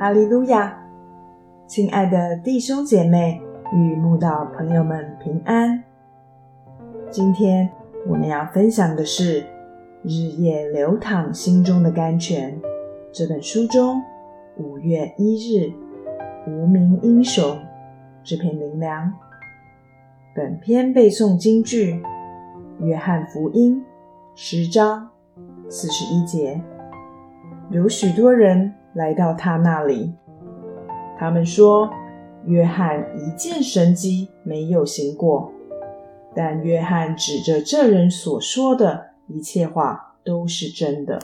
阿利路亚！亲爱的弟兄姐妹与慕道朋友们平安。今天我们要分享的是《日夜流淌心中的甘泉》这本书中五月一日无名英雄这篇灵粮。本篇背诵京剧《约翰福音》十章四十一节。有许多人来到他那里，他们说：“约翰一件神迹没有行过。”但约翰指着这人所说的一切话都是真的。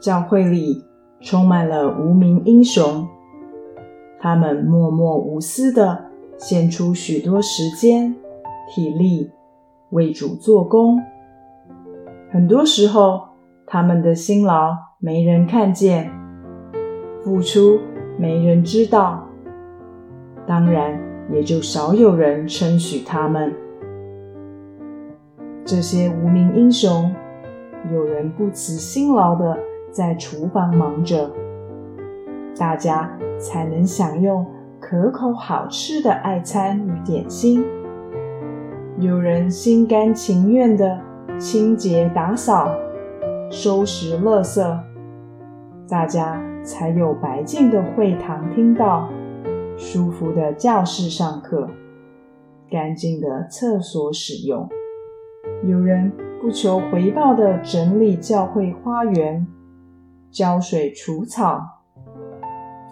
教会里充满了无名英雄，他们默默无私的献出许多时间、体力为主做工，很多时候。他们的辛劳没人看见，付出没人知道，当然也就少有人称许他们。这些无名英雄，有人不辞辛劳的在厨房忙着，大家才能享用可口好吃的爱餐与点心；有人心甘情愿的清洁打扫。收拾垃圾，大家才有白净的会堂听到，舒服的教室上课，干净的厕所使用。有人不求回报的整理教会花园，浇水除草，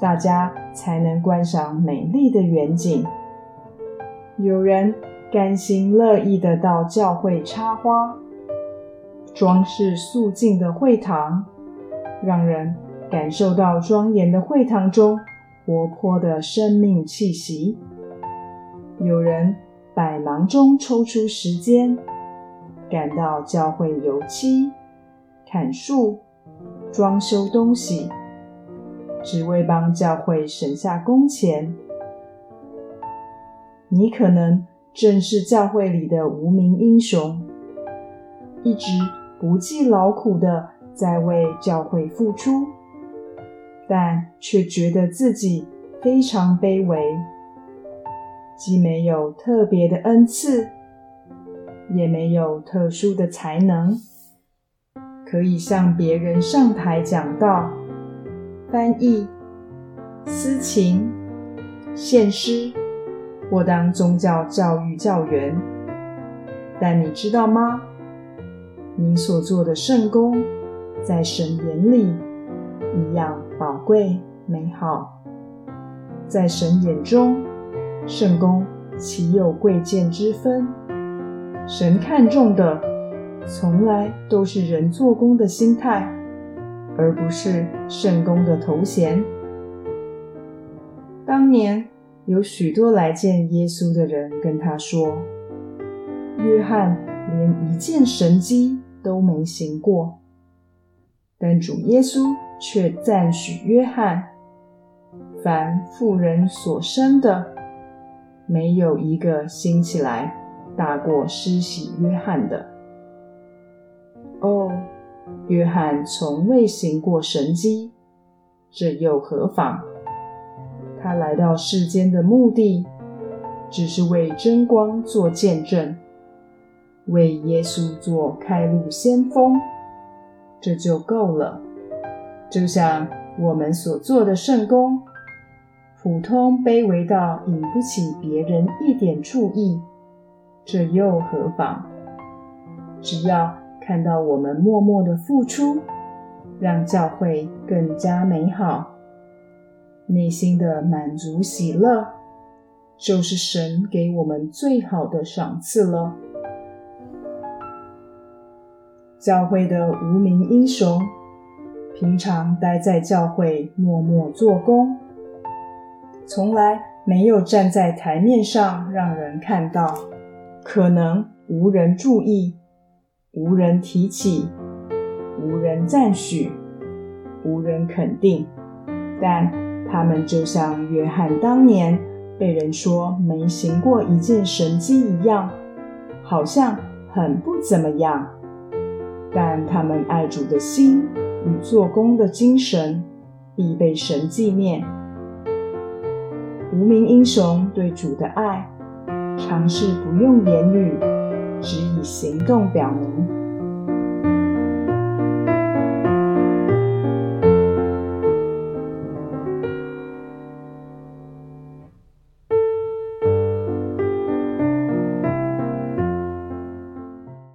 大家才能观赏美丽的远景。有人甘心乐意的到教会插花。装饰肃静的会堂，让人感受到庄严的会堂中活泼的生命气息。有人百忙中抽出时间，赶到教会油漆、砍树、装修东西，只为帮教会省下工钱。你可能正是教会里的无名英雄，一直。不计劳苦的在为教会付出，但却觉得自己非常卑微，既没有特别的恩赐，也没有特殊的才能，可以向别人上台讲道、翻译、司琴、献诗，或当宗教教育教员。但你知道吗？你所做的圣功，在神眼里一样宝贵美好。在神眼中，圣公岂有贵贱之分？神看重的，从来都是人做工的心态，而不是圣公的头衔。当年有许多来见耶稣的人跟他说：“约翰连一件神迹。”都没行过，但主耶稣却赞许约翰：凡妇人所生的，没有一个兴起来大过施洗约翰的。哦，约翰从未行过神迹，这又何妨？他来到世间的目的，只是为真光做见证。为耶稣做开路先锋，这就够了。就像我们所做的圣功，普通卑微到引不起别人一点注意，这又何妨？只要看到我们默默的付出，让教会更加美好，内心的满足喜乐，就是神给我们最好的赏赐了。教会的无名英雄，平常待在教会默默做工，从来没有站在台面上让人看到，可能无人注意，无人提起，无人赞许，无人肯定。但他们就像约翰当年被人说没行过一件神迹一样，好像很不怎么样。但他们爱主的心与做工的精神，必被神纪念。无名英雄对主的爱，尝试不用言语，只以行动表明。